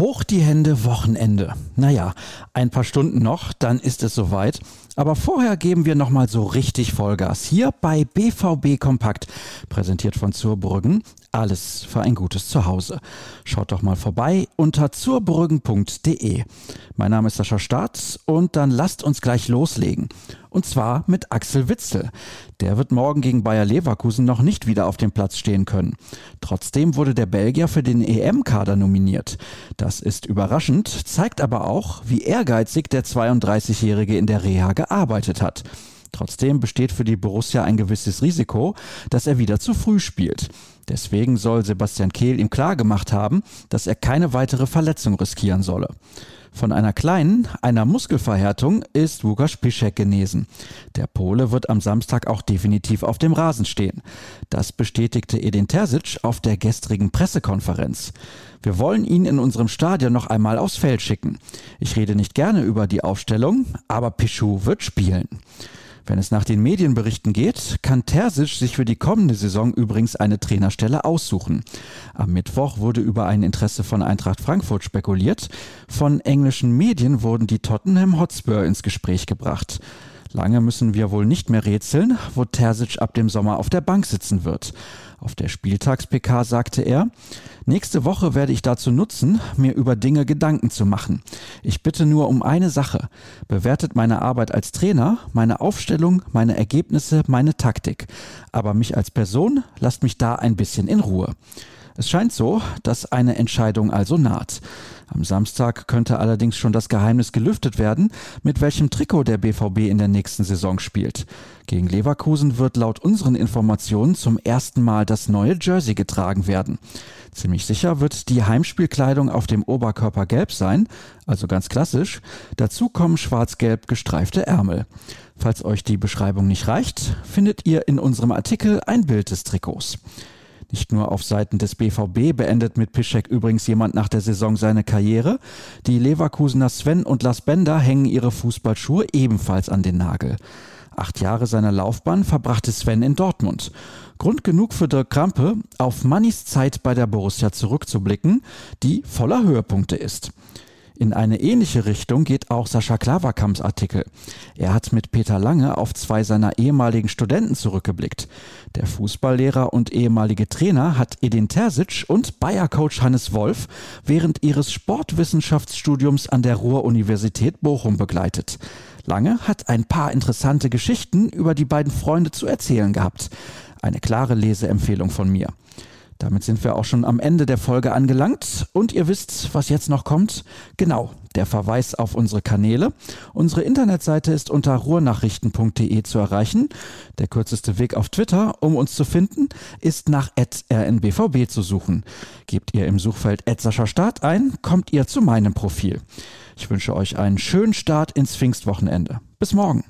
Hoch die Hände, Wochenende. Naja, ein paar Stunden noch, dann ist es soweit. Aber vorher geben wir nochmal so richtig Vollgas. Hier bei BVB Kompakt, präsentiert von Zurbrüggen. Alles für ein gutes Zuhause. Schaut doch mal vorbei unter zurbrüggen.de. Mein Name ist Sascha Staats und dann lasst uns gleich loslegen. Und zwar mit Axel Witzel. Der wird morgen gegen Bayer Leverkusen noch nicht wieder auf dem Platz stehen können. Trotzdem wurde der Belgier für den EM-Kader nominiert. Das ist überraschend, zeigt aber auch, wie ehrgeizig der 32-Jährige in der Reha gearbeitet hat. Trotzdem besteht für die Borussia ein gewisses Risiko, dass er wieder zu früh spielt. Deswegen soll Sebastian Kehl ihm klargemacht haben, dass er keine weitere Verletzung riskieren solle. Von einer kleinen, einer Muskelverhärtung ist Łukasz Piszek genesen. Der Pole wird am Samstag auch definitiv auf dem Rasen stehen. Das bestätigte Edin Terzic auf der gestrigen Pressekonferenz. Wir wollen ihn in unserem Stadion noch einmal aufs Feld schicken. Ich rede nicht gerne über die Aufstellung, aber Pichu wird spielen. Wenn es nach den Medienberichten geht, kann Terzic sich für die kommende Saison übrigens eine Trainerstelle aussuchen. Am Mittwoch wurde über ein Interesse von Eintracht Frankfurt spekuliert. Von englischen Medien wurden die Tottenham Hotspur ins Gespräch gebracht. Lange müssen wir wohl nicht mehr rätseln, wo Terzic ab dem Sommer auf der Bank sitzen wird. Auf der Spieltags-PK sagte er, nächste Woche werde ich dazu nutzen, mir über Dinge Gedanken zu machen. Ich bitte nur um eine Sache. Bewertet meine Arbeit als Trainer, meine Aufstellung, meine Ergebnisse, meine Taktik. Aber mich als Person lasst mich da ein bisschen in Ruhe. Es scheint so, dass eine Entscheidung also naht. Am Samstag könnte allerdings schon das Geheimnis gelüftet werden, mit welchem Trikot der BVB in der nächsten Saison spielt. Gegen Leverkusen wird laut unseren Informationen zum ersten Mal das neue Jersey getragen werden. Ziemlich sicher wird die Heimspielkleidung auf dem Oberkörper gelb sein, also ganz klassisch. Dazu kommen schwarz-gelb gestreifte Ärmel. Falls euch die Beschreibung nicht reicht, findet ihr in unserem Artikel ein Bild des Trikots. Nicht nur auf Seiten des BVB beendet mit Piszek übrigens jemand nach der Saison seine Karriere. Die Leverkusener Sven und Las Bender hängen ihre Fußballschuhe ebenfalls an den Nagel. Acht Jahre seiner Laufbahn verbrachte Sven in Dortmund. Grund genug für Dirk Krampe, auf Mannys Zeit bei der Borussia zurückzublicken, die voller Höhepunkte ist. In eine ähnliche Richtung geht auch Sascha Klaverkamps Artikel. Er hat mit Peter Lange auf zwei seiner ehemaligen Studenten zurückgeblickt. Der Fußballlehrer und ehemalige Trainer hat Edin Terzic und Bayer-Coach Hannes Wolf während ihres Sportwissenschaftsstudiums an der Ruhr-Universität Bochum begleitet. Lange hat ein paar interessante Geschichten über die beiden Freunde zu erzählen gehabt. Eine klare Leseempfehlung von mir. Damit sind wir auch schon am Ende der Folge angelangt und ihr wisst, was jetzt noch kommt. Genau, der Verweis auf unsere Kanäle. Unsere Internetseite ist unter ruhrnachrichten.de zu erreichen. Der kürzeste Weg auf Twitter, um uns zu finden, ist nach rnbvb zu suchen. Gebt ihr im Suchfeld Start ein, kommt ihr zu meinem Profil. Ich wünsche euch einen schönen Start ins Pfingstwochenende. Bis morgen.